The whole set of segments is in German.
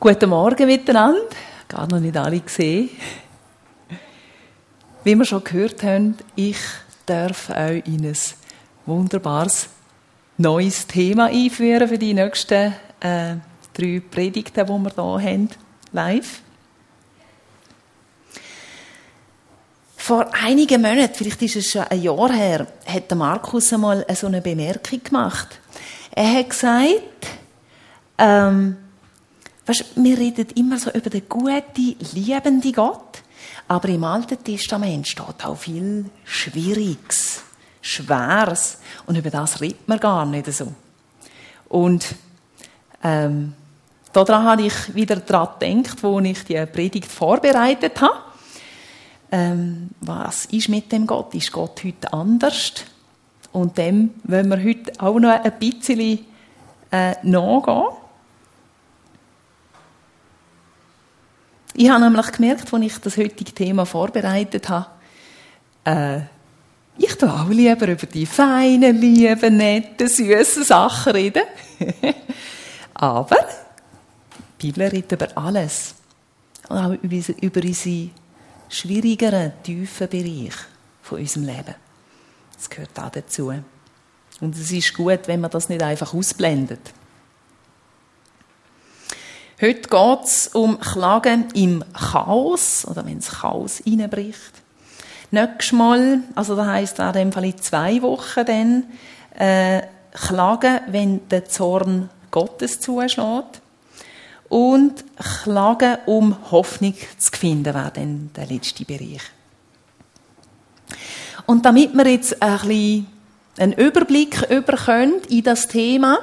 Guten Morgen miteinander. Gar noch nicht alle gesehen. Wie wir schon gehört haben, ich darf euch in ein wunderbares neues Thema einführen für die nächsten äh, drei Predigten, die wir hier haben, live. Vor einigen Monaten, vielleicht ist es schon ein Jahr her, hat Markus einmal so eine Bemerkung gemacht. Er hat gesagt, ähm, weißt, wir reden immer so über den guten, liebenden Gott, aber im Alten Testament steht auch viel Schwieriges, Schweres und über das redet man gar nicht so. Und ähm, daran habe ich wieder daran gedacht, wo ich die Predigt vorbereitet habe. Ähm, was ist mit dem Gott? Ist Gott heute anders? Und dem wollen wir heute auch noch ein bisschen äh, nachgehen. Ich habe nämlich gemerkt, als ich das heutige Thema vorbereitet habe, äh, ich tue auch lieber über die feinen, lieben, netten, süßen Sachen reden. Aber die Bibel redet über alles. Und auch über unsere schwierigeren, tiefen Bereiche von unserem Leben. Das gehört auch dazu. Und es ist gut, wenn man das nicht einfach ausblendet. Heute geht es um Klagen im Chaos, oder wenn es Chaos reinbricht. Nächstes Mal, also das heisst in dem Fall in zwei Wochen dann, äh, Klagen, wenn der Zorn Gottes zuschlägt. Und Klagen, um Hoffnung zu finden, wäre dann der letzte Bereich. Und damit wir jetzt ein bisschen einen Überblick über können in das Thema,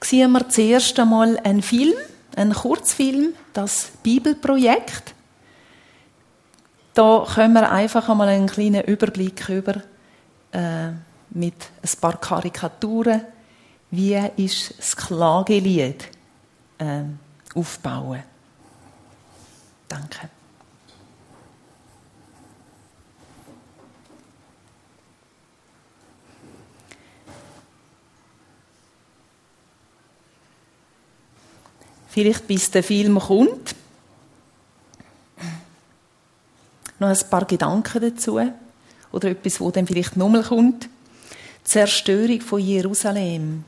sehen wir zuerst einmal einen Film, einen Kurzfilm, das Bibelprojekt. Da können wir einfach einmal einen kleinen Überblick über äh, mit ein paar Karikaturen, wie ist das Klagelied äh, aufbauen. Danke. Vielleicht bis der Film kommt. Noch ein paar Gedanken dazu. Oder etwas, wo dann vielleicht nochmal kommt. Die Zerstörung von Jerusalem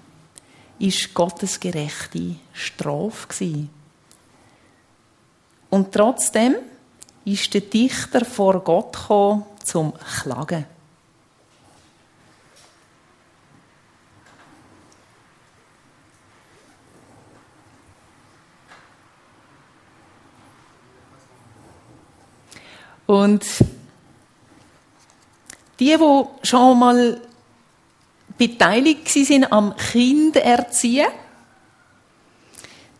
ist Gottes gerechte Strafe Und trotzdem ist der Dichter vor Gott gekommen, zum Klagen. Und die, die schon mal beteiligt sind am Kind erziehen,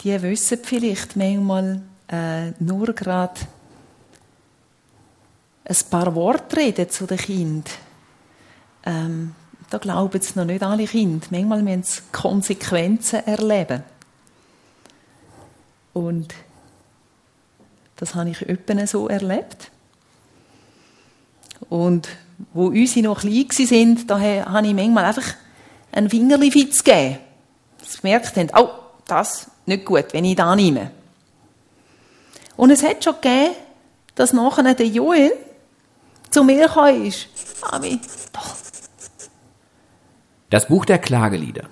die wissen vielleicht manchmal äh, nur gerade ein paar Worte reden zu den Kind. Ähm, da glauben es noch nicht alle Kinder. Manchmal müssen sie Konsequenzen erleben. Und das habe ich öppen so erlebt. Und wo unsere noch klein waren, da habe ich manchmal einfach einen Fingerli-Fitz gegeben. Sie gemerkt haben, oh, das nicht gut, wenn ich da nehme. Und es hat schon gegeben, dass nachher der Joel zu mir gekommen ist. Mami, doch. Das Buch der Klagelieder.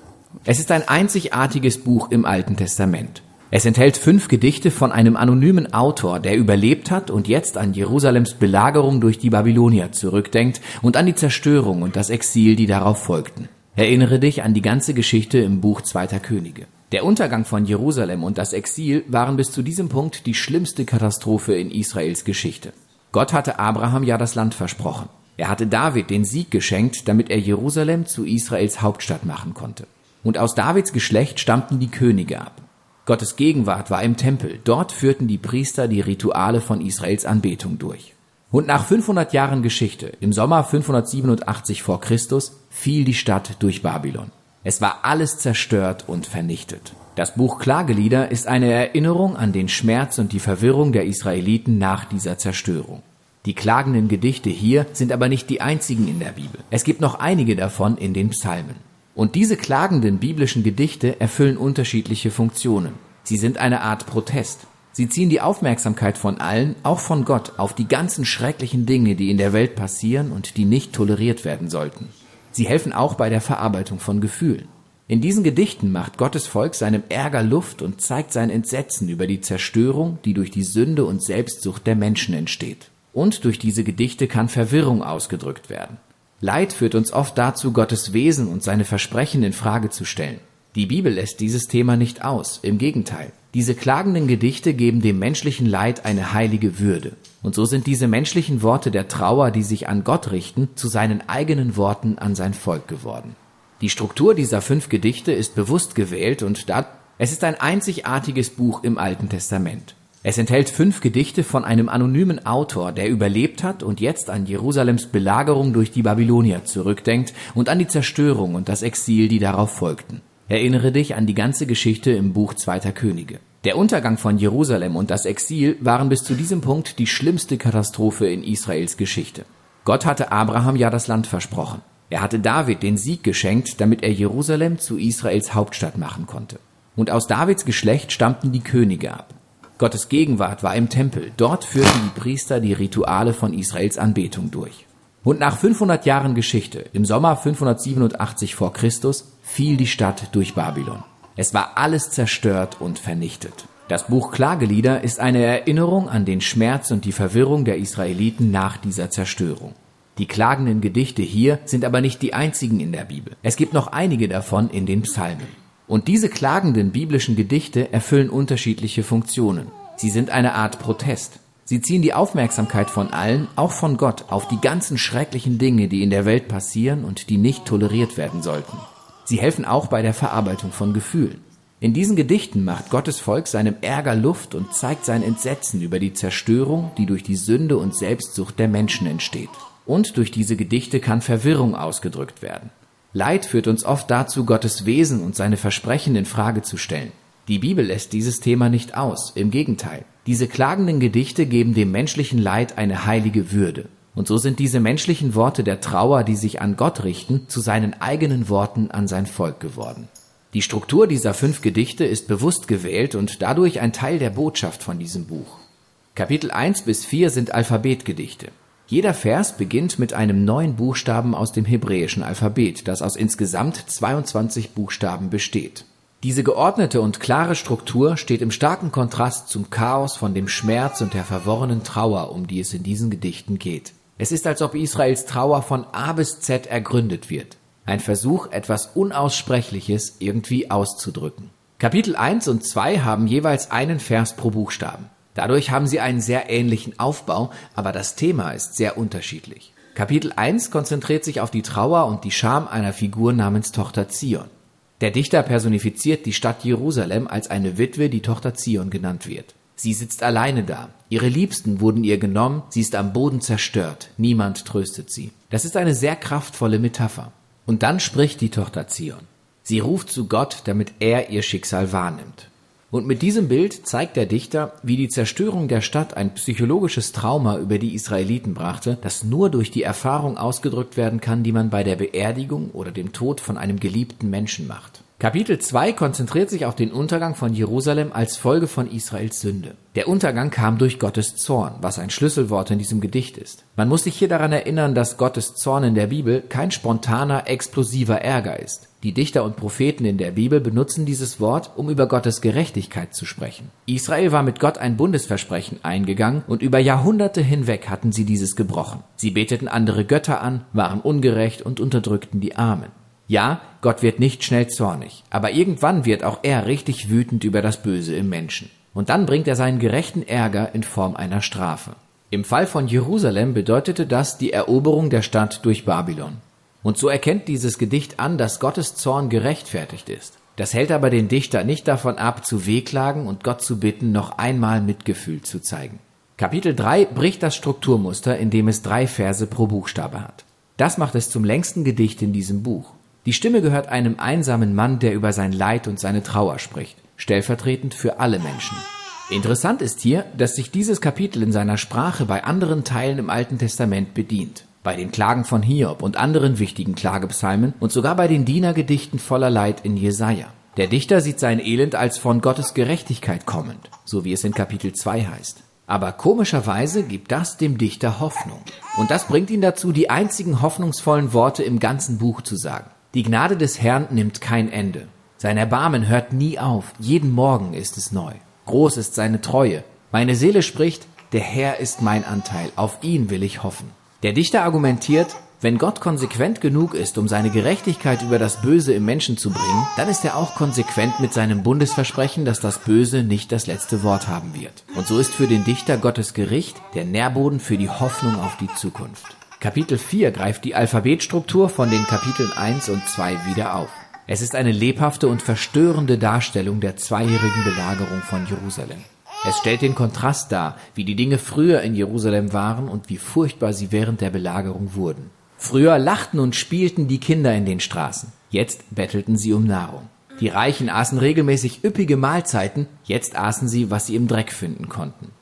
Es ist ein einzigartiges Buch im Alten Testament. Es enthält fünf Gedichte von einem anonymen Autor, der überlebt hat und jetzt an Jerusalems Belagerung durch die Babylonier zurückdenkt und an die Zerstörung und das Exil, die darauf folgten. Erinnere dich an die ganze Geschichte im Buch Zweiter Könige. Der Untergang von Jerusalem und das Exil waren bis zu diesem Punkt die schlimmste Katastrophe in Israels Geschichte. Gott hatte Abraham ja das Land versprochen. Er hatte David den Sieg geschenkt, damit er Jerusalem zu Israels Hauptstadt machen konnte. Und aus Davids Geschlecht stammten die Könige ab. Gottes Gegenwart war im Tempel. Dort führten die Priester die Rituale von Israels Anbetung durch. Und nach 500 Jahren Geschichte, im Sommer 587 vor Christus, fiel die Stadt durch Babylon. Es war alles zerstört und vernichtet. Das Buch Klagelieder ist eine Erinnerung an den Schmerz und die Verwirrung der Israeliten nach dieser Zerstörung. Die klagenden Gedichte hier sind aber nicht die einzigen in der Bibel. Es gibt noch einige davon in den Psalmen. Und diese klagenden biblischen Gedichte erfüllen unterschiedliche Funktionen. Sie sind eine Art Protest. Sie ziehen die Aufmerksamkeit von allen, auch von Gott, auf die ganzen schrecklichen Dinge, die in der Welt passieren und die nicht toleriert werden sollten. Sie helfen auch bei der Verarbeitung von Gefühlen. In diesen Gedichten macht Gottes Volk seinem Ärger Luft und zeigt sein Entsetzen über die Zerstörung, die durch die Sünde und Selbstsucht der Menschen entsteht. Und durch diese Gedichte kann Verwirrung ausgedrückt werden. Leid führt uns oft dazu, Gottes Wesen und seine Versprechen in Frage zu stellen. Die Bibel lässt dieses Thema nicht aus, im Gegenteil. Diese klagenden Gedichte geben dem menschlichen Leid eine heilige Würde. Und so sind diese menschlichen Worte der Trauer, die sich an Gott richten, zu seinen eigenen Worten an sein Volk geworden. Die Struktur dieser fünf Gedichte ist bewusst gewählt und da, es ist ein einzigartiges Buch im Alten Testament. Es enthält fünf Gedichte von einem anonymen Autor, der überlebt hat und jetzt an Jerusalems Belagerung durch die Babylonier zurückdenkt und an die Zerstörung und das Exil, die darauf folgten. Erinnere dich an die ganze Geschichte im Buch Zweiter Könige. Der Untergang von Jerusalem und das Exil waren bis zu diesem Punkt die schlimmste Katastrophe in Israels Geschichte. Gott hatte Abraham ja das Land versprochen. Er hatte David den Sieg geschenkt, damit er Jerusalem zu Israels Hauptstadt machen konnte. Und aus Davids Geschlecht stammten die Könige ab. Gottes Gegenwart war im Tempel. Dort führten die Priester die Rituale von Israels Anbetung durch. Und nach 500 Jahren Geschichte, im Sommer 587 vor Christus, fiel die Stadt durch Babylon. Es war alles zerstört und vernichtet. Das Buch Klagelieder ist eine Erinnerung an den Schmerz und die Verwirrung der Israeliten nach dieser Zerstörung. Die klagenden Gedichte hier sind aber nicht die einzigen in der Bibel. Es gibt noch einige davon in den Psalmen. Und diese klagenden biblischen Gedichte erfüllen unterschiedliche Funktionen. Sie sind eine Art Protest. Sie ziehen die Aufmerksamkeit von allen, auch von Gott, auf die ganzen schrecklichen Dinge, die in der Welt passieren und die nicht toleriert werden sollten. Sie helfen auch bei der Verarbeitung von Gefühlen. In diesen Gedichten macht Gottes Volk seinem Ärger Luft und zeigt sein Entsetzen über die Zerstörung, die durch die Sünde und Selbstsucht der Menschen entsteht. Und durch diese Gedichte kann Verwirrung ausgedrückt werden. Leid führt uns oft dazu, Gottes Wesen und seine Versprechen in Frage zu stellen. Die Bibel lässt dieses Thema nicht aus, im Gegenteil. Diese klagenden Gedichte geben dem menschlichen Leid eine heilige Würde. Und so sind diese menschlichen Worte der Trauer, die sich an Gott richten, zu seinen eigenen Worten an sein Volk geworden. Die Struktur dieser fünf Gedichte ist bewusst gewählt und dadurch ein Teil der Botschaft von diesem Buch. Kapitel 1 bis 4 sind Alphabetgedichte. Jeder Vers beginnt mit einem neuen Buchstaben aus dem hebräischen Alphabet, das aus insgesamt 22 Buchstaben besteht. Diese geordnete und klare Struktur steht im starken Kontrast zum Chaos von dem Schmerz und der verworrenen Trauer, um die es in diesen Gedichten geht. Es ist, als ob Israels Trauer von A bis Z ergründet wird. Ein Versuch, etwas Unaussprechliches irgendwie auszudrücken. Kapitel 1 und 2 haben jeweils einen Vers pro Buchstaben. Dadurch haben sie einen sehr ähnlichen Aufbau, aber das Thema ist sehr unterschiedlich. Kapitel 1 konzentriert sich auf die Trauer und die Scham einer Figur namens Tochter Zion. Der Dichter personifiziert die Stadt Jerusalem als eine Witwe, die Tochter Zion genannt wird. Sie sitzt alleine da. Ihre Liebsten wurden ihr genommen, sie ist am Boden zerstört. Niemand tröstet sie. Das ist eine sehr kraftvolle Metapher. Und dann spricht die Tochter Zion. Sie ruft zu Gott, damit er ihr Schicksal wahrnimmt. Und mit diesem Bild zeigt der Dichter, wie die Zerstörung der Stadt ein psychologisches Trauma über die Israeliten brachte, das nur durch die Erfahrung ausgedrückt werden kann, die man bei der Beerdigung oder dem Tod von einem geliebten Menschen macht. Kapitel 2 konzentriert sich auf den Untergang von Jerusalem als Folge von Israels Sünde. Der Untergang kam durch Gottes Zorn, was ein Schlüsselwort in diesem Gedicht ist. Man muss sich hier daran erinnern, dass Gottes Zorn in der Bibel kein spontaner, explosiver Ärger ist. Die Dichter und Propheten in der Bibel benutzen dieses Wort, um über Gottes Gerechtigkeit zu sprechen. Israel war mit Gott ein Bundesversprechen eingegangen und über Jahrhunderte hinweg hatten sie dieses gebrochen. Sie beteten andere Götter an, waren ungerecht und unterdrückten die Armen. Ja, Gott wird nicht schnell zornig, aber irgendwann wird auch er richtig wütend über das Böse im Menschen. Und dann bringt er seinen gerechten Ärger in Form einer Strafe. Im Fall von Jerusalem bedeutete das die Eroberung der Stadt durch Babylon. Und so erkennt dieses Gedicht an, dass Gottes Zorn gerechtfertigt ist. Das hält aber den Dichter nicht davon ab, zu wehklagen und Gott zu bitten, noch einmal Mitgefühl zu zeigen. Kapitel 3 bricht das Strukturmuster, indem es drei Verse pro Buchstabe hat. Das macht es zum längsten Gedicht in diesem Buch. Die Stimme gehört einem einsamen Mann, der über sein Leid und seine Trauer spricht, stellvertretend für alle Menschen. Interessant ist hier, dass sich dieses Kapitel in seiner Sprache bei anderen Teilen im Alten Testament bedient. Bei den Klagen von Hiob und anderen wichtigen Klagepsalmen und sogar bei den Dienergedichten voller Leid in Jesaja. Der Dichter sieht sein Elend als von Gottes Gerechtigkeit kommend, so wie es in Kapitel 2 heißt. Aber komischerweise gibt das dem Dichter Hoffnung. Und das bringt ihn dazu, die einzigen hoffnungsvollen Worte im ganzen Buch zu sagen. Die Gnade des Herrn nimmt kein Ende. Sein Erbarmen hört nie auf. Jeden Morgen ist es neu. Groß ist seine Treue. Meine Seele spricht, der Herr ist mein Anteil. Auf ihn will ich hoffen. Der Dichter argumentiert, wenn Gott konsequent genug ist, um seine Gerechtigkeit über das Böse im Menschen zu bringen, dann ist er auch konsequent mit seinem Bundesversprechen, dass das Böse nicht das letzte Wort haben wird. Und so ist für den Dichter Gottes Gericht der Nährboden für die Hoffnung auf die Zukunft. Kapitel 4 greift die Alphabetstruktur von den Kapiteln 1 und 2 wieder auf. Es ist eine lebhafte und verstörende Darstellung der zweijährigen Belagerung von Jerusalem. Es stellt den Kontrast dar, wie die Dinge früher in Jerusalem waren und wie furchtbar sie während der Belagerung wurden. Früher lachten und spielten die Kinder in den Straßen, jetzt bettelten sie um Nahrung. Die Reichen aßen regelmäßig üppige Mahlzeiten, jetzt aßen sie, was sie im Dreck finden konnten.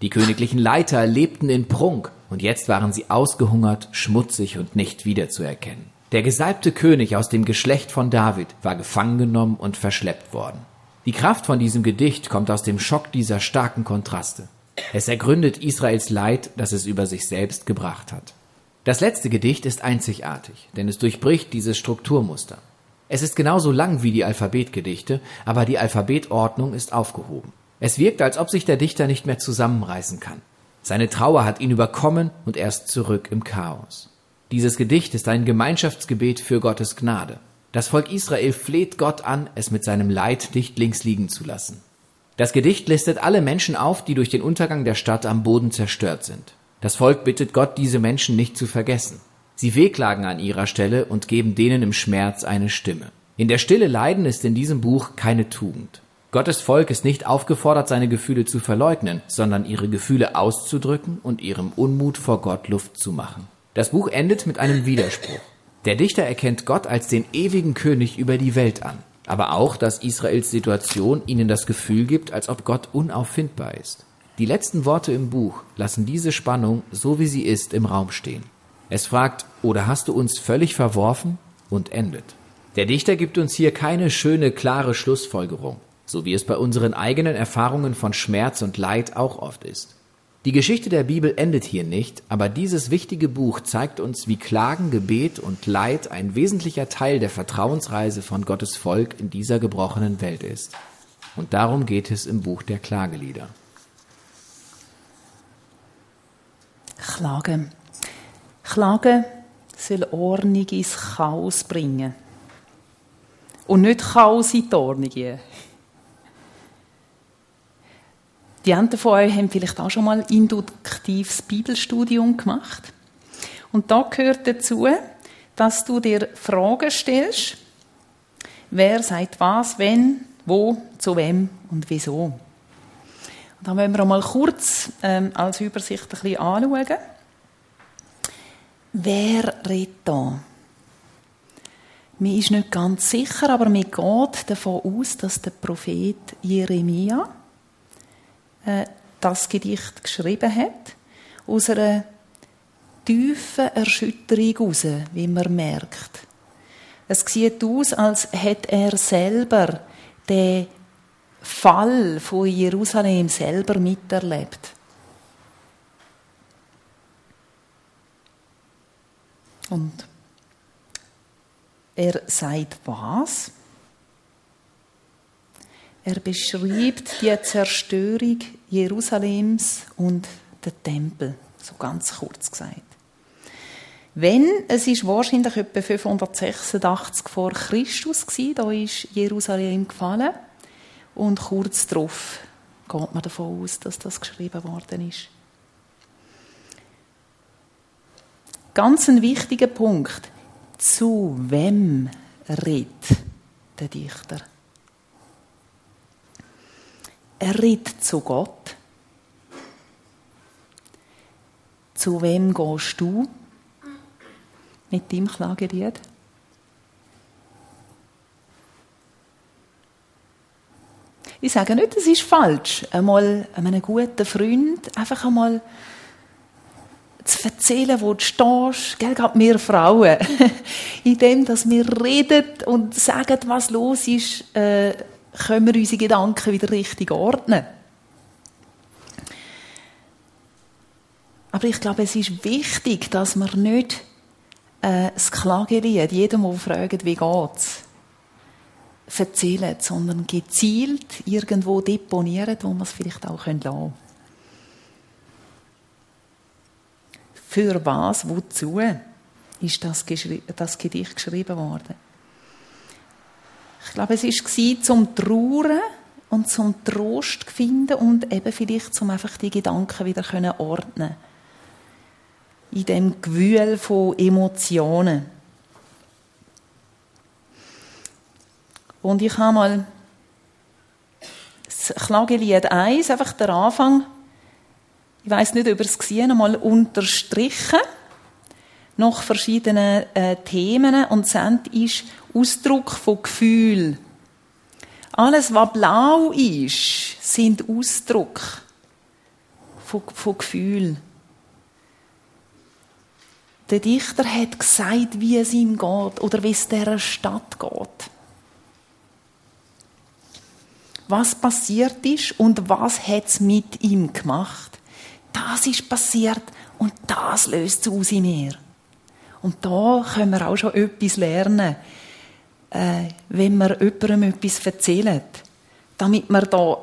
Die königlichen Leiter lebten in Prunk, und jetzt waren sie ausgehungert, schmutzig und nicht wiederzuerkennen. Der gesalbte König aus dem Geschlecht von David war gefangen genommen und verschleppt worden. Die Kraft von diesem Gedicht kommt aus dem Schock dieser starken Kontraste. Es ergründet Israels Leid, das es über sich selbst gebracht hat. Das letzte Gedicht ist einzigartig, denn es durchbricht dieses Strukturmuster. Es ist genauso lang wie die Alphabetgedichte, aber die Alphabetordnung ist aufgehoben. Es wirkt, als ob sich der Dichter nicht mehr zusammenreißen kann. Seine Trauer hat ihn überkommen und er ist zurück im Chaos. Dieses Gedicht ist ein Gemeinschaftsgebet für Gottes Gnade. Das Volk Israel fleht Gott an, es mit seinem Leid nicht links liegen zu lassen. Das Gedicht listet alle Menschen auf, die durch den Untergang der Stadt am Boden zerstört sind. Das Volk bittet Gott, diese Menschen nicht zu vergessen. Sie wehklagen an ihrer Stelle und geben denen im Schmerz eine Stimme. In der Stille Leiden ist in diesem Buch keine Tugend. Gottes Volk ist nicht aufgefordert, seine Gefühle zu verleugnen, sondern ihre Gefühle auszudrücken und ihrem Unmut vor Gott Luft zu machen. Das Buch endet mit einem Widerspruch. Der Dichter erkennt Gott als den ewigen König über die Welt an, aber auch, dass Israels Situation ihnen das Gefühl gibt, als ob Gott unauffindbar ist. Die letzten Worte im Buch lassen diese Spannung, so wie sie ist, im Raum stehen. Es fragt, oder hast du uns völlig verworfen? und endet. Der Dichter gibt uns hier keine schöne, klare Schlussfolgerung, so wie es bei unseren eigenen Erfahrungen von Schmerz und Leid auch oft ist. Die Geschichte der Bibel endet hier nicht, aber dieses wichtige Buch zeigt uns, wie Klagen, Gebet und Leid ein wesentlicher Teil der Vertrauensreise von Gottes Volk in dieser gebrochenen Welt ist. Und darum geht es im Buch der Klagelieder. Klagen. Klagen soll Ordnung ins Chaos bringen. Und nicht Chaos in die Ordnung. Die einen von euch haben vielleicht auch schon mal induktives Bibelstudium gemacht. Und da gehört dazu, dass du dir Fragen stellst, wer sagt was, wenn, wo, zu wem und wieso. Da wollen wir mal kurz ähm, als Übersicht ein bisschen anschauen. Wer redet da? Mir ist nicht ganz sicher, aber mir geht davon aus, dass der Prophet Jeremia äh, das Gedicht geschrieben hat, aus einer tiefen Erschütterung heraus, wie man merkt. Es sieht aus, als hätte er selber den Fall von Jerusalem selber miterlebt. Und er sagt was? Er beschreibt die Zerstörung Jerusalems und den Tempel, so ganz kurz gesagt. Wenn, es ist wahrscheinlich etwa 586 vor Christus gewesen, da ist Jerusalem gefallen. Und kurz darauf geht man davon aus, dass das geschrieben worden ist. Ganz ein wichtiger Punkt. Zu wem redet der Dichter? Er redet zu Gott. Zu wem gehst du mit deinem Klagelied? Ich sage nicht, es ist falsch, einmal einem guten Freund einfach einmal zu erzählen, wo du stehst, gell, gerade wir Frauen, in dem, dass wir reden und sagen, was los ist, äh, können wir unsere Gedanken wieder richtig ordnen. Aber ich glaube, es ist wichtig, dass wir nicht äh, das Klagelied jedem, der fragt, wie geht's, erzählen, sondern gezielt irgendwo deponieren, wo wir es vielleicht auch lassen können. Für was, wozu ist das, das Gedicht geschrieben worden? Ich glaube, es war zum Trauern und zum Trost finden und eben vielleicht zum einfach die Gedanken wieder ordnen. In dem Gewühl von Emotionen. Und ich habe mal das Klagelied 1, einfach der Anfang, ich weiß nicht, ob ihr es gesehen einmal unterstrichen, noch verschiedene äh, Themen und sind ist Ausdruck von Gefühl. Alles, was blau ist, sind Ausdruck von, von Gefühl. Der Dichter hat gesagt, wie es ihm geht oder wie es dieser Stadt geht. Was passiert ist und was hat es mit ihm gemacht. Das ist passiert und das löst es aus in mir. Und da können wir auch schon etwas lernen, äh, wenn wir jemandem etwas erzählen, damit wir da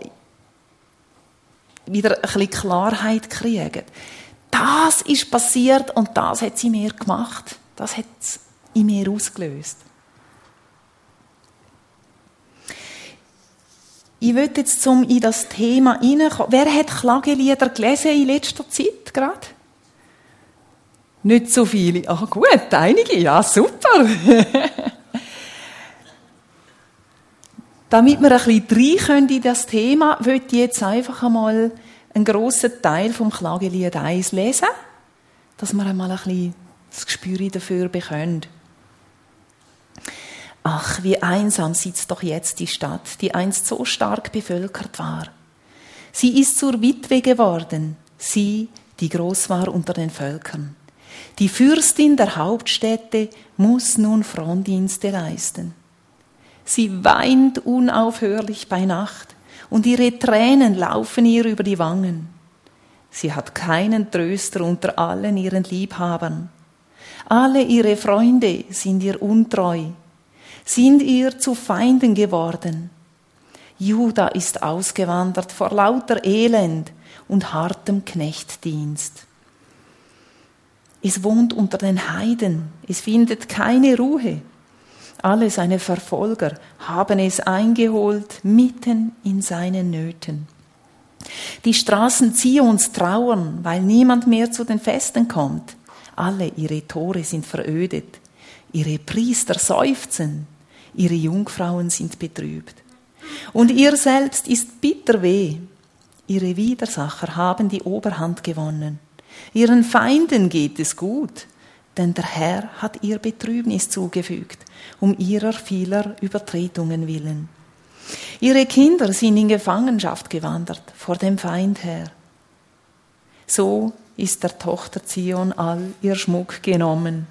wieder ein bisschen Klarheit kriegen das ist passiert und das hat sie mir gemacht. Das hat es in mir ausgelöst. Ich will jetzt zum in das Thema hineinkommen. Wer hat Klagelieder gelesen in letzter Zeit gerade? Nicht so viele. Ah, gut, einige. Ja, super. Damit wir ein bisschen rein in das Thema, würde ich jetzt einfach einmal einen grossen Teil vom Klagelied 1 lesen, dass wir einmal ein bisschen das Gespür dafür bekommen. Ach, wie einsam sitzt doch jetzt die Stadt, die einst so stark bevölkert war. Sie ist zur Witwe geworden, sie, die groß war unter den Völkern. Die Fürstin der Hauptstädte muss nun Frondienste leisten. Sie weint unaufhörlich bei Nacht, und ihre Tränen laufen ihr über die Wangen. Sie hat keinen Tröster unter allen ihren Liebhabern. Alle ihre Freunde sind ihr untreu, sind ihr zu Feinden geworden. Juda ist ausgewandert vor lauter Elend und hartem Knechtdienst. Es wohnt unter den Heiden, es findet keine Ruhe. Alle seine Verfolger haben es eingeholt mitten in seinen Nöten. Die Straßen Zions trauern, weil niemand mehr zu den Festen kommt. Alle ihre Tore sind verödet. Ihre Priester seufzen. Ihre Jungfrauen sind betrübt. Und ihr selbst ist bitter weh. Ihre Widersacher haben die Oberhand gewonnen. Ihren Feinden geht es gut denn der Herr hat ihr Betrübnis zugefügt, um ihrer vieler Übertretungen willen. Ihre Kinder sind in Gefangenschaft gewandert vor dem Feind her. So ist der Tochter Zion all ihr Schmuck genommen.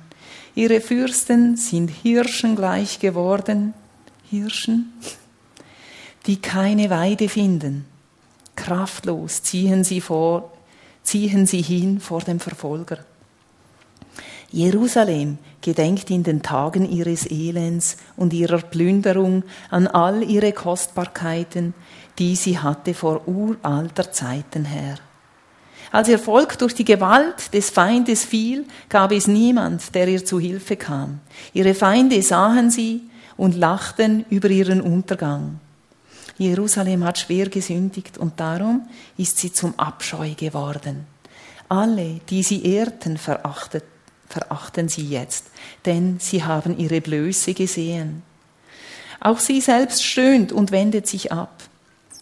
Ihre Fürsten sind Hirschen gleich geworden, Hirschen, die keine Weide finden. Kraftlos ziehen sie vor, ziehen sie hin vor dem Verfolger. Jerusalem gedenkt in den Tagen ihres Elends und ihrer Plünderung an all ihre Kostbarkeiten, die sie hatte vor uralter Zeiten her. Als ihr Volk durch die Gewalt des Feindes fiel, gab es niemand, der ihr zu Hilfe kam. Ihre Feinde sahen sie und lachten über ihren Untergang. Jerusalem hat schwer gesündigt und darum ist sie zum Abscheu geworden. Alle, die sie ehrten, verachtet verachten sie jetzt, denn sie haben ihre Blöße gesehen. Auch sie selbst stöhnt und wendet sich ab.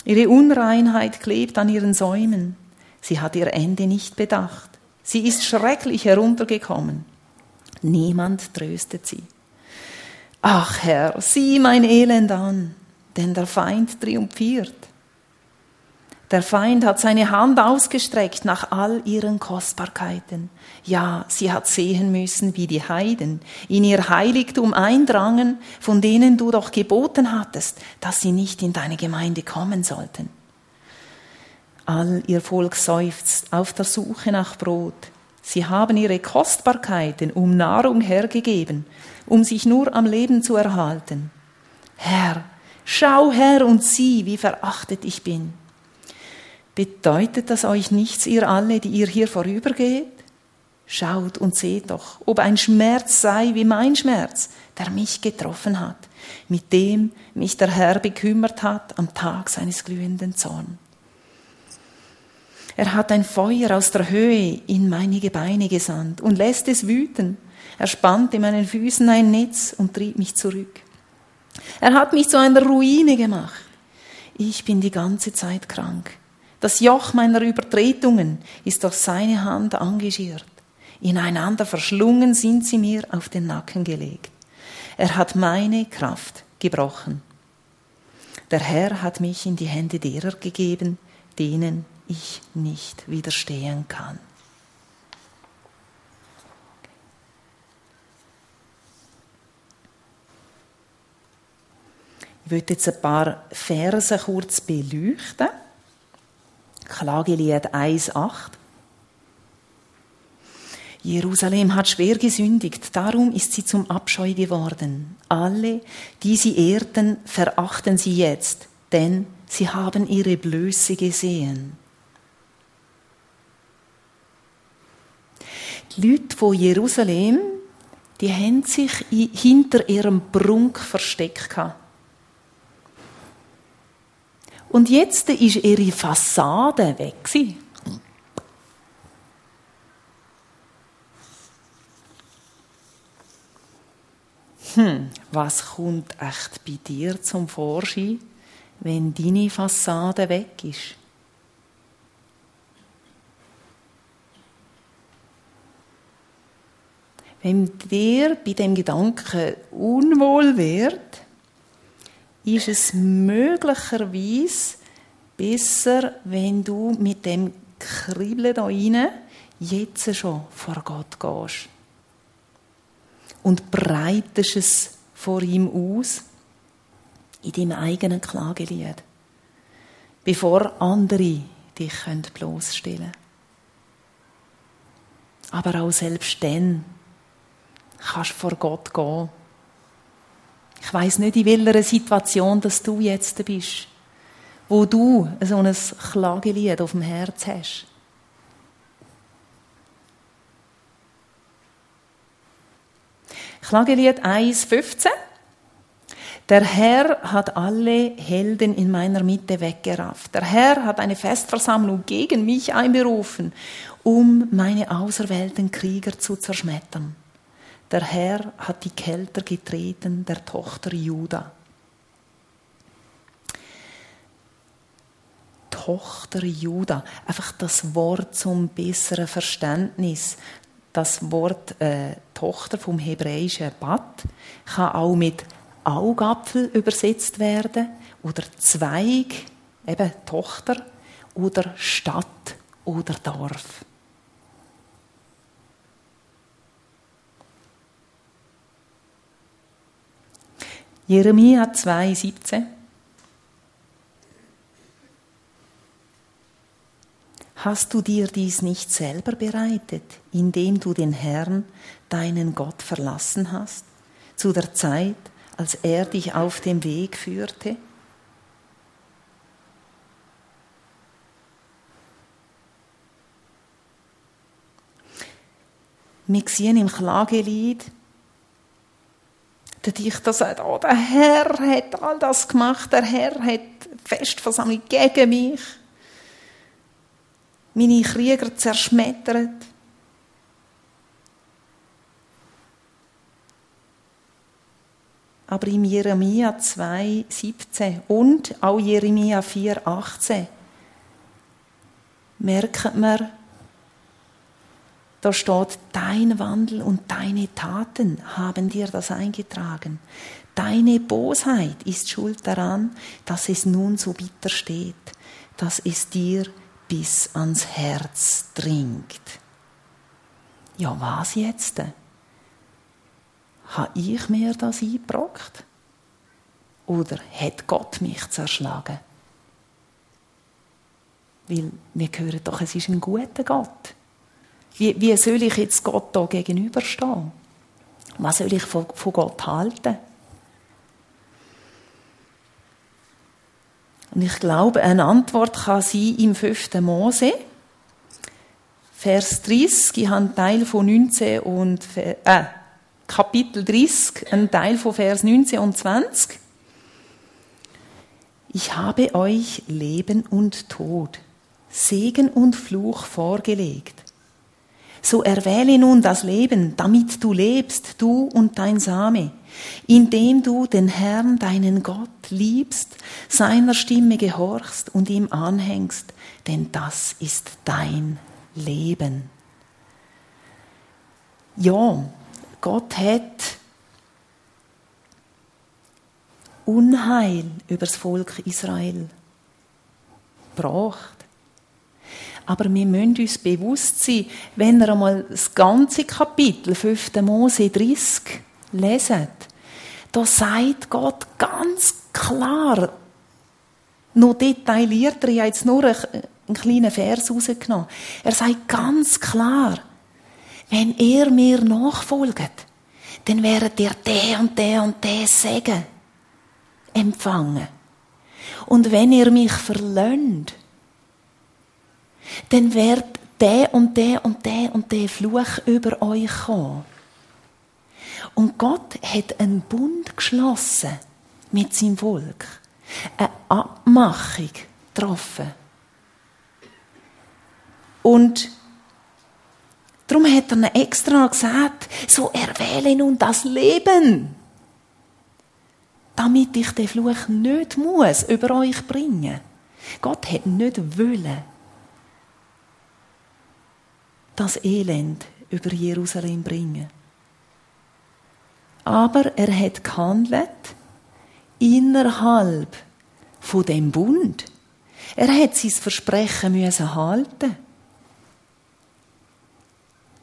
Ihre Unreinheit klebt an ihren Säumen. Sie hat ihr Ende nicht bedacht. Sie ist schrecklich heruntergekommen. Niemand tröstet sie. Ach Herr, sieh mein Elend an, denn der Feind triumphiert. Der Feind hat seine Hand ausgestreckt nach all ihren Kostbarkeiten. Ja, sie hat sehen müssen, wie die Heiden in ihr Heiligtum eindrangen, von denen du doch geboten hattest, dass sie nicht in deine Gemeinde kommen sollten. All ihr Volk seufzt auf der Suche nach Brot. Sie haben ihre Kostbarkeiten um Nahrung hergegeben, um sich nur am Leben zu erhalten. Herr, schau her und sieh, wie verachtet ich bin. Bedeutet das euch nichts, ihr alle, die ihr hier vorübergeht? Schaut und seht doch, ob ein Schmerz sei wie mein Schmerz, der mich getroffen hat, mit dem mich der Herr bekümmert hat am Tag seines glühenden Zorns. Er hat ein Feuer aus der Höhe in meine Gebeine gesandt und lässt es wüten. Er spannte meinen Füßen ein Netz und trieb mich zurück. Er hat mich zu einer Ruine gemacht. Ich bin die ganze Zeit krank. Das Joch meiner Übertretungen ist durch seine Hand angeschirrt. Ineinander verschlungen sind sie mir auf den Nacken gelegt. Er hat meine Kraft gebrochen. Der Herr hat mich in die Hände derer gegeben, denen ich nicht widerstehen kann. Ich würde jetzt ein paar Verse kurz beleuchten. Klagelied 1,8. Jerusalem hat schwer gesündigt, darum ist sie zum Abscheu geworden. Alle, die sie ehrten, verachten sie jetzt, denn sie haben ihre Blöße gesehen. Die Leute von Jerusalem, die haben sich hinter ihrem Prunk versteckt. Und jetzt ist ihre Fassade weg. Hm, was kommt echt bei dir zum Vorschein, wenn deine Fassade weg ist? Wenn dir bei dem Gedanken unwohl wird, ist es möglicherweise besser, wenn du mit dem Kribbeln da rein jetzt schon vor Gott gehst. Und breitest es vor ihm aus in deinem eigenen Klagelied, bevor andere dich bloßstellen können. Aber auch selbst dann kannst du vor Gott gehen ich weiß nicht, in welcher Situation dass du jetzt bist, wo du so ein Klagelied auf dem Herz hast. Klagelied 1,15 Der Herr hat alle Helden in meiner Mitte weggerafft. Der Herr hat eine Festversammlung gegen mich einberufen, um meine auserwählten Krieger zu zerschmettern. Der Herr hat die Kälter getreten der Tochter Juda. Tochter Juda, einfach das Wort zum besseren Verständnis. Das Wort äh, Tochter vom hebräischen Bat kann auch mit Augapfel übersetzt werden oder Zweig, eben Tochter oder Stadt oder Dorf. Jeremia 2,17. Hast du dir dies nicht selber bereitet, indem du den Herrn, deinen Gott, verlassen hast, zu der Zeit, als er dich auf dem Weg führte? Wir sehen im Klagelied, der Dichter sagt, oh, der Herr hat all das gemacht, der Herr hat Festversammlung gegen mich, meine Krieger zerschmettert. Aber im Jeremia 2,17 und auch Jeremia 4,18 merkt man, da steht, dein Wandel und deine Taten haben dir das eingetragen. Deine Bosheit ist schuld daran, dass es nun so bitter steht. dass es dir bis ans Herz dringt. Ja, was jetzt? Habe ich mir das eingebrockt? Oder hat Gott mich zerschlagen? Weil wir hören doch, es ist ein guter Gott. Wie, wie soll ich jetzt Gott da gegenüberstehen? Was soll ich von, von Gott halten? Und ich glaube, eine Antwort kann sein im 5. Mose, Vers 30, ich habe einen Teil von 19 und, äh, Kapitel 30, einen Teil von Vers 19 und 20. Ich habe euch Leben und Tod, Segen und Fluch vorgelegt. So erwähle nun das Leben, damit du lebst, du und dein Same, indem du den Herrn, deinen Gott, liebst, seiner Stimme gehorchst und ihm anhängst, denn das ist dein Leben. Ja, Gott hat Unheil übers Volk Israel gebracht. Aber wir müssen uns bewusst sein, wenn ihr einmal das ganze Kapitel 5. Mose 30 leset, da sagt Gott ganz klar, noch detaillierter, ich habe jetzt nur einen kleinen Vers rausgenommen. Er sagt ganz klar, wenn ihr mir nachfolgt, dann werdet ihr der und der und der Segen empfangen. Und wenn ihr mich verlöhnt, dann wird der und der und der und der Fluch über euch kommen. Und Gott hat einen Bund geschlossen mit seinem Volk. Eine Abmachung getroffen. Und darum hat er extra gesagt, so erwähle nun das Leben, damit ich den Fluch nicht muss über euch bringen. Gott hat nicht wollen, das Elend über Jerusalem bringen. Aber er hat gehandelt innerhalb von dem Bund. Er hat sein Versprechen müssen halten.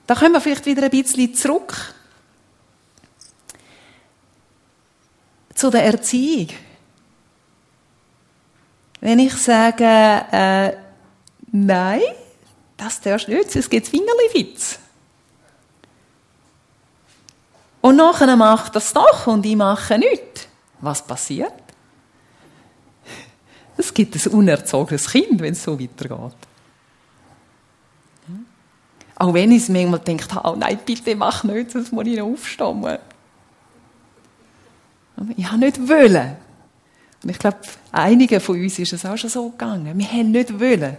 Da kommen wir vielleicht wieder ein bisschen zurück zu der Erziehung. Wenn ich sage, äh, nein, das darfst du nicht, sonst gibt es Fingerli-Fitz. Und nachher macht das doch und ich mache nichts. Was passiert? Es gibt ein unerzogenes Kind, wenn es so weitergeht. Auch wenn ich es manchmal denke, oh nein, bitte mach nicht, sonst muss ich noch aufstehen. Ich habe nicht wollen. Und ich glaube, einigen von uns ist es auch schon so gegangen. Wir haben nicht wollen.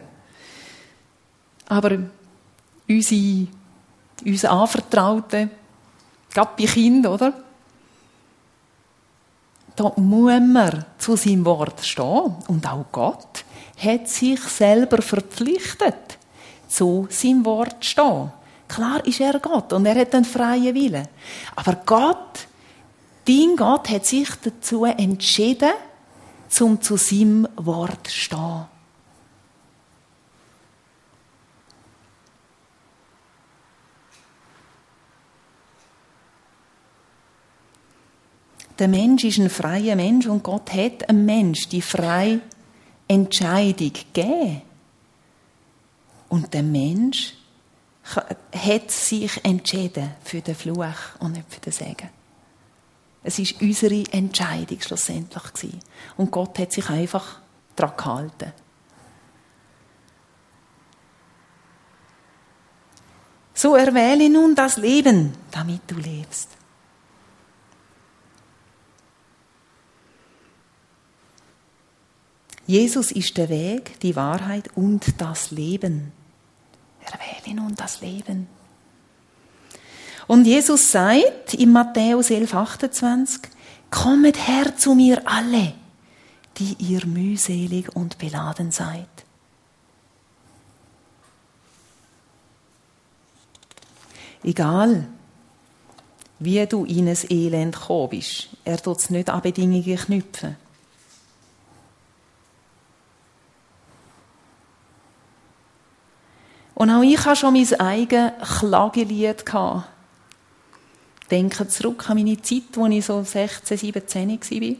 Aber unsere, unsere Anvertrauten, gerade bei Kindern, oder? Da muss man zu seinem Wort stehen. Und auch Gott hat sich selber verpflichtet, zu seinem Wort zu stehen. Klar ist er Gott und er hat einen freien Willen. Aber Gott, dein Gott, hat sich dazu entschieden, zum zu seinem Wort zu stehen. Der Mensch ist ein freier Mensch und Gott hat einem Mensch die freie Entscheidung gegeben. Und der Mensch hat sich entschieden für den Fluch und nicht für den Segen. Es ist unsere Entscheidung schlussendlich gewesen. Und Gott hat sich einfach daran gehalten. So erwähle nun das Leben, damit du lebst. Jesus ist der Weg, die Wahrheit und das Leben. Erwähle nun das Leben. Und Jesus sagt in Matthäus 11, 28, Kommet her zu mir alle, die ihr mühselig und beladen seid. Egal, wie du in ein Elend gekommen bist, er tut es nicht an Bedingungen knüpfen. Und auch ich hatte schon mein eigenes Klagelied. Denke zurück an meine Zeit, als ich so 16, 17 war.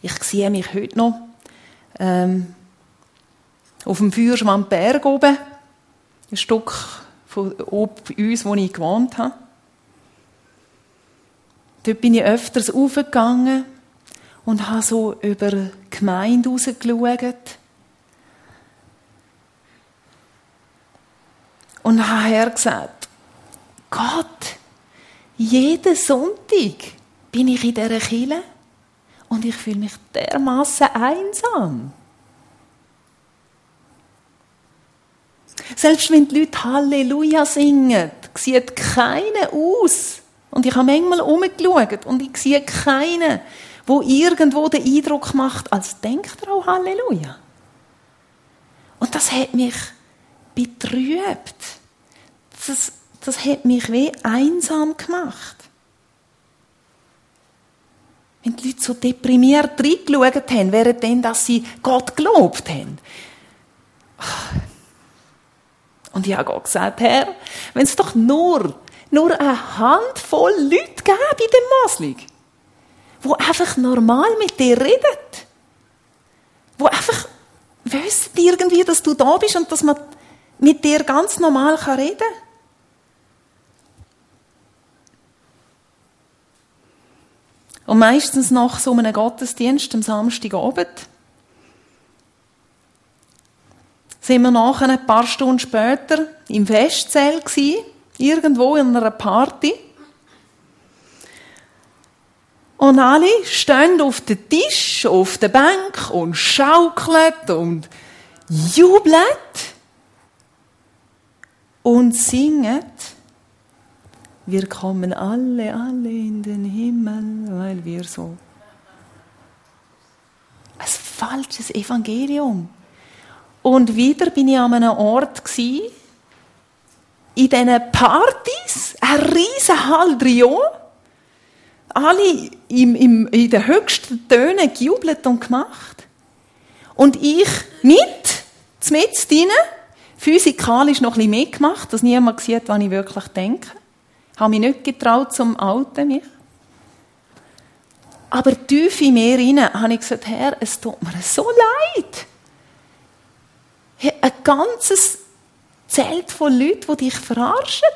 Ich sehe mich heute noch ähm, auf dem Feuerschwammberg oben, ein Stück von bei uns, wo ich gewohnt habe. Dort bin ich öfters aufgegangen und habe so über die Gemeinde rausgeschaut. Und habe Herr gesagt, Gott, jeden Sonntag bin ich in dieser Kirche und ich fühle mich dermaßen einsam. Selbst wenn die Leute Halleluja singen, sieht keiner aus. Und ich habe manchmal umgeschaut und ich sehe keinen, wo irgendwo den Eindruck macht, als denkt er auch Halleluja. Und das hat mich betrübt. Das, das hat mich wie einsam gemacht. Wenn die Leute so deprimiert reingeschaut haben, während denn, dass sie Gott gelobt haben. Und ich habe Gott gesagt, Herr, wenn es doch nur, nur eine Handvoll Leute gäbe in dem Maslig, wo einfach normal mit dir redet, wo einfach wissen irgendwie, dass du da bist und dass man mit dir ganz normal reden kann. Und meistens nach so einem Gottesdienst am Samstagabend sind wir nachher ein paar Stunden später im Festzelt gewesen, irgendwo in einer Party. Und alle stehen auf dem Tisch, auf der Bank und schaukeln und jubeln und singen wir kommen alle, alle in den Himmel, weil wir so. Ein falsches Evangelium. Und wieder bin ich an einem Ort in diesen Partys, ein riesen Haldrio, alle im, im, in den höchsten Tönen gejubelt und gemacht. Und ich mit, mit drinnen, physikalisch noch ein bisschen mitgemacht, dass niemand sieht, was ich wirklich denke. Habe mich nicht getraut zum Alten mich. Aber tief in mir rein habe ich gesagt, Herr, es tut mir so leid. Ein ganzes Zelt von Leuten, die dich verarschen.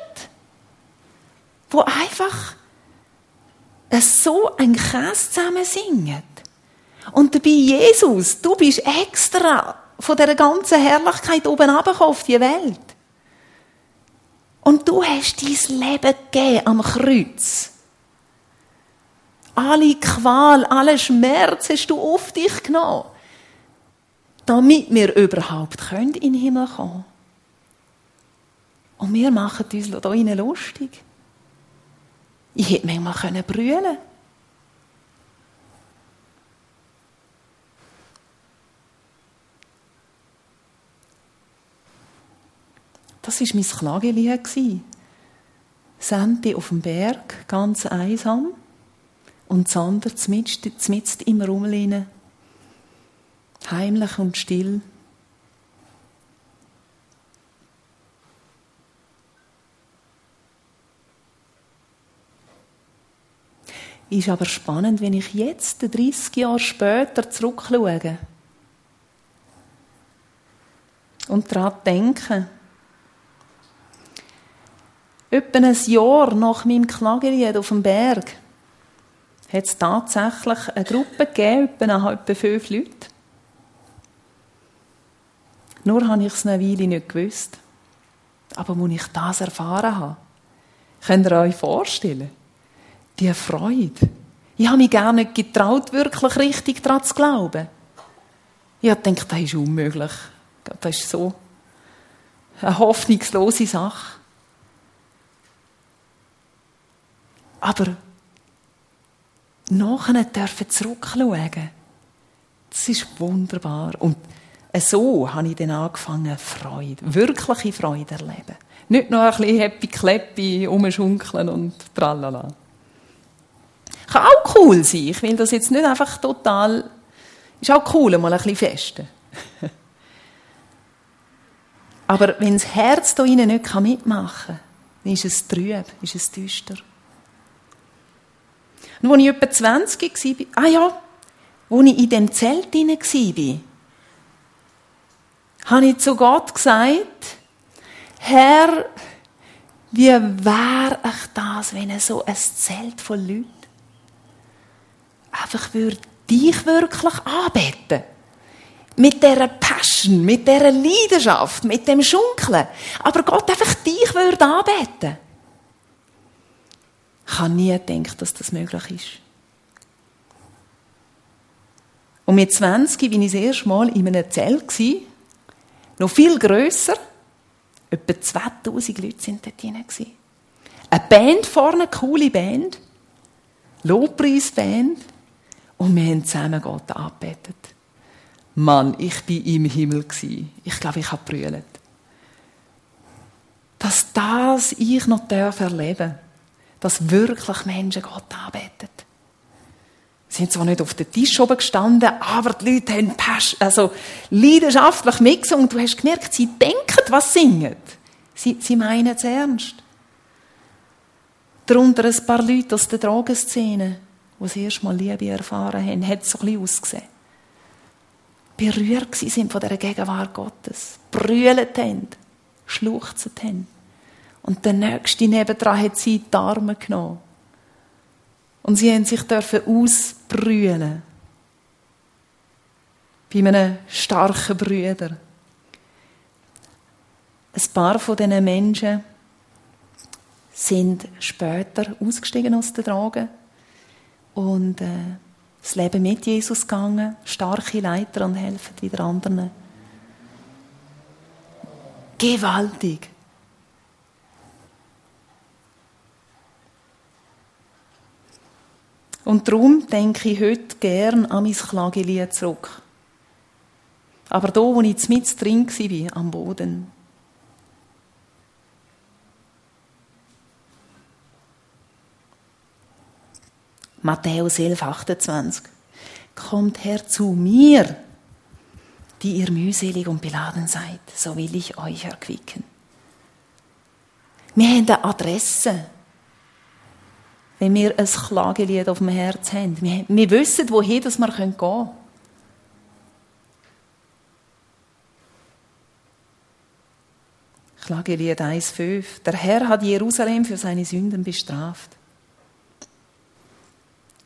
Die einfach so ein Käse zusammen singen. Und dabei Jesus, du bist extra von der ganzen Herrlichkeit oben runtergekommen auf die Welt. Und du hast dein Leben gegeben am Kreuz. Alle Qual, alle Schmerz hast du auf dich genommen, damit wir überhaupt in den Himmel kommen können. Und wir machen uns hier lustig. Ich hätte manchmal brüllen können. Das war mein Klagelied. Senti auf dem Berg, ganz einsam. Und Sander zmitzt im Rummel Heimlich und still. Ist aber spannend, wenn ich jetzt, 30 Jahre später, zurückschaue und daran denke, Etwa ein Jahr nach meinem Klagelied auf dem Berg hat es tatsächlich eine Gruppe gegeben, etwa, etwa fünf Leute. Nur habe ich es eine Weile nicht gewusst. Aber als ich das erfahren habe, könnt ihr euch vorstellen, die Freude. Ich habe mich gar nicht getraut, wirklich richtig daran zu glauben. Ich habe gedacht, das ist unmöglich. Das ist so eine hoffnungslose Sache. Aber nachher dürfen zurückschauen. Das ist wunderbar. Und so habe ich dann angefangen, Freude, wirkliche Freude erleben. Nicht nur ein bisschen happy kleppi umschunkeln und tralala. Kann auch cool sein. Ich will das jetzt nicht einfach total. Ist auch cool, mal ein bisschen festen. Aber wenn das Herz da nicht mitmachen kann, dann ist es trüb, ist es düster. Und als ich etwa 20 war, ah ja, als ich in dem Zelt hinein war, habe ich zu Gott gesagt, Herr, wie wäre ich das, wenn so ein Zelt von Leuten einfach würde dich wirklich anbeten? Mit dieser Passion, mit dieser Leidenschaft, mit dem Schunkeln. Aber Gott einfach dich würde anbeten. Ich habe nie gedacht, dass das möglich ist. Und mit 20 war ich das erste Mal in einem Zelt. Noch viel grösser. Etwa 2000 Leute waren dort drin. Eine Band vorne, eine coole Band. Lobpreisband. Und wir haben zusammen Gott angebetet. Mann, ich bin im Himmel Ich glaube, ich habe brüllt. Dass das ich noch erleben darf, dass wirklich Menschen Gott anbeten. Sie sind zwar nicht auf den Tisch oben gestanden, aber die Leute haben Pasch, also leidenschaftlich mitgesungen. Du hast gemerkt, sie denken, was singen. Sie, sie meinen es ernst. Darunter ein paar Leute aus der Drogenszene, die das erste Mal Liebe erfahren haben, hat es so ein bisschen ausgesehen. Berührt sind von der Gegenwart Gottes. Brüllt haben, schluchzt haben. Und der Nächste nebendran hat sie die Arme genommen und sie haben sich dürfen ausbrühen. Bei einem starken Brüder. Ein paar von diesen Menschen sind später ausgestiegen aus den Drogen und äh, das Leben mit Jesus gegangen, starke Leiter und helfen wieder anderen. Gewaltig. Und darum denke ich heute gern an mein Klagelied zurück. Aber da, wo ich mit drin war, am Boden. Matthäus 11, 28. Kommt her zu mir, die ihr mühselig und beladen seid, so will ich euch erquicken. Wir haben eine Adresse wenn wir ein Klagelied auf dem Herz haben. Wir, wir wissen, wohin wir gehen können. Klagelied 1,5. Der Herr hat Jerusalem für seine Sünden bestraft.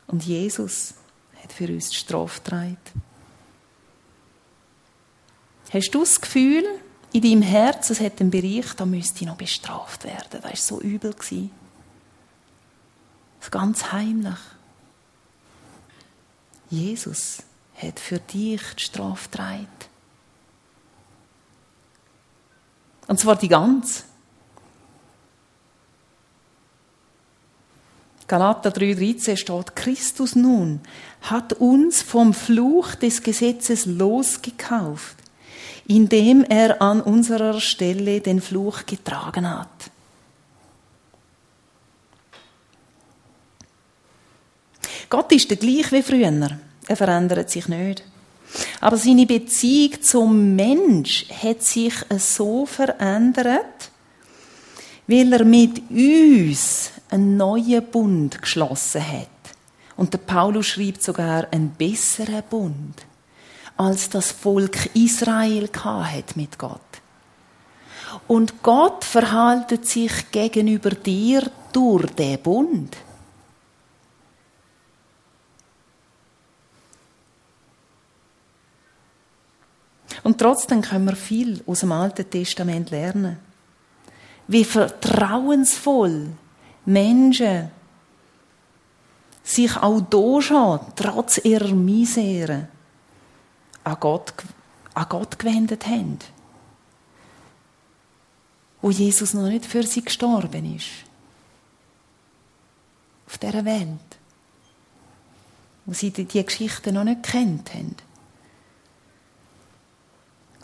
Und Jesus hat für uns die Strafe. Hast du das Gefühl, in deinem Herz, es hat einen Bereich, da müsste noch bestraft werden. Das war so übel. Gewesen ganz heimlich. Jesus hat für dich die Strafe getragen. Und zwar die ganze. Galater 3,13 steht, Christus nun hat uns vom Fluch des Gesetzes losgekauft, indem er an unserer Stelle den Fluch getragen hat. Gott ist der gleich wie früher. Er verändert sich nicht. Aber seine Beziehung zum Mensch hat sich so verändert, weil er mit uns einen neuen Bund geschlossen hat. Und der Paulus schreibt sogar einen besseren Bund, als das Volk Israel hat mit Gott. Und Gott verhaltet sich gegenüber dir durch den Bund. Und trotzdem können wir viel aus dem Alten Testament lernen. Wie vertrauensvoll Menschen sich auch hier schon, trotz ihrer Misere, an Gott, an Gott gewendet haben. Wo Jesus noch nicht für sie gestorben ist. Auf dieser Welt. Wo sie die Geschichte noch nicht kennt haben.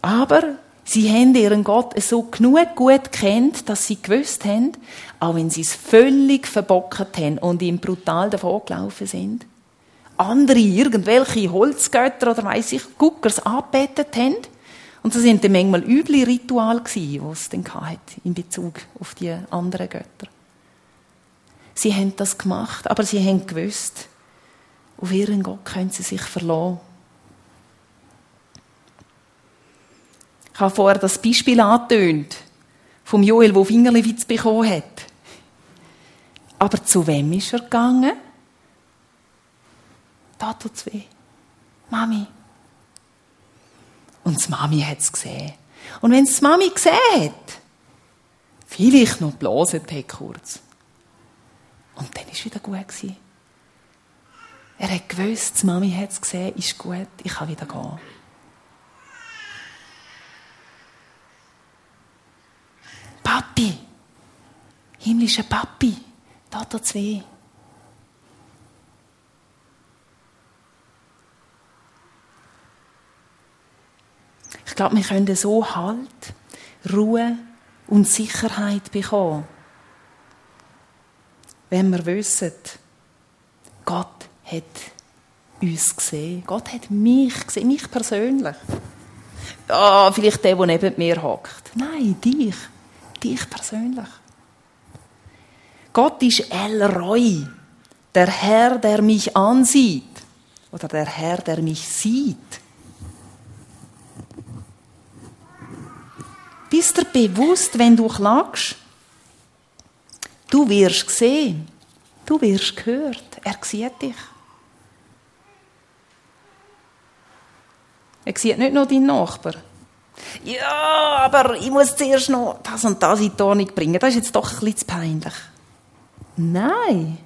Aber sie haben ihren Gott so genug gut kennt, dass sie gewusst haben, auch wenn sie es völlig verbockt haben und ihm brutal davon gelaufen sind, andere irgendwelche Holzgötter oder weiss ich, Guckers angebetet haben Und das sind dann manchmal üble Rituale die es dann hatte, in Bezug auf die anderen Götter. Sie haben das gemacht, aber sie haben gewusst, auf ihren Gott können sie sich verlassen. Ich habe vorher das Beispiel angetönt, vom Joel, der Fingerliwitz bekommen hat. Aber zu wem ist er gegangen? Da tut's weh. Mami. Und die Mami hat es gesehen. Und wenn es die Mami gesehen hat, vielleicht noch blaset hat kurz. Und dann war es wieder gut. Gewesen. Er hat gewusst, die Mami hat es gesehen, ist gut, ich kann wieder gehen. Papi, himmlischer Papi, da tut's. Ich glaube, wir können so Halt, Ruhe und Sicherheit bekommen, wenn wir wissen, Gott hat uns gesehen. Gott hat mich gesehen, mich persönlich. Ja, vielleicht der, der neben mir hockt. Nein, dich. Dich persönlich. Gott ist El Roy, der Herr, der mich ansieht. Oder der Herr, der mich sieht. Bist dir bewusst, wenn du klagst? Du wirst gesehen. Du wirst gehört. Er sieht dich. Er sieht nicht nur deinen Nachbar. Ja, aber ich muss zuerst noch das und das in die Ordnung bringen. Das ist jetzt doch ein bisschen peinlich. Nein.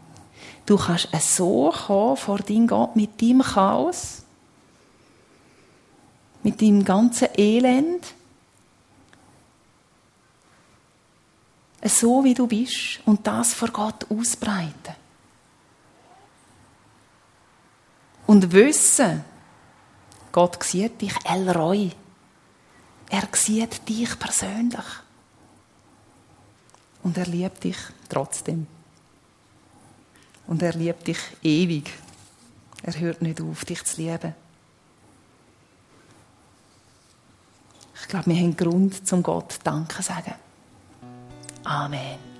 Du kannst so kommen vor deinem Gott mit deinem Chaos, mit deinem ganzen Elend, so wie du bist und das vor Gott ausbreiten. Und wissen, Gott sieht dich, El Roy. Er sieht dich persönlich. Und er liebt dich trotzdem. Und er liebt dich ewig. Er hört nicht auf, dich zu lieben. Ich glaube, wir haben Grund, zum Gott Danke zu sagen. Amen.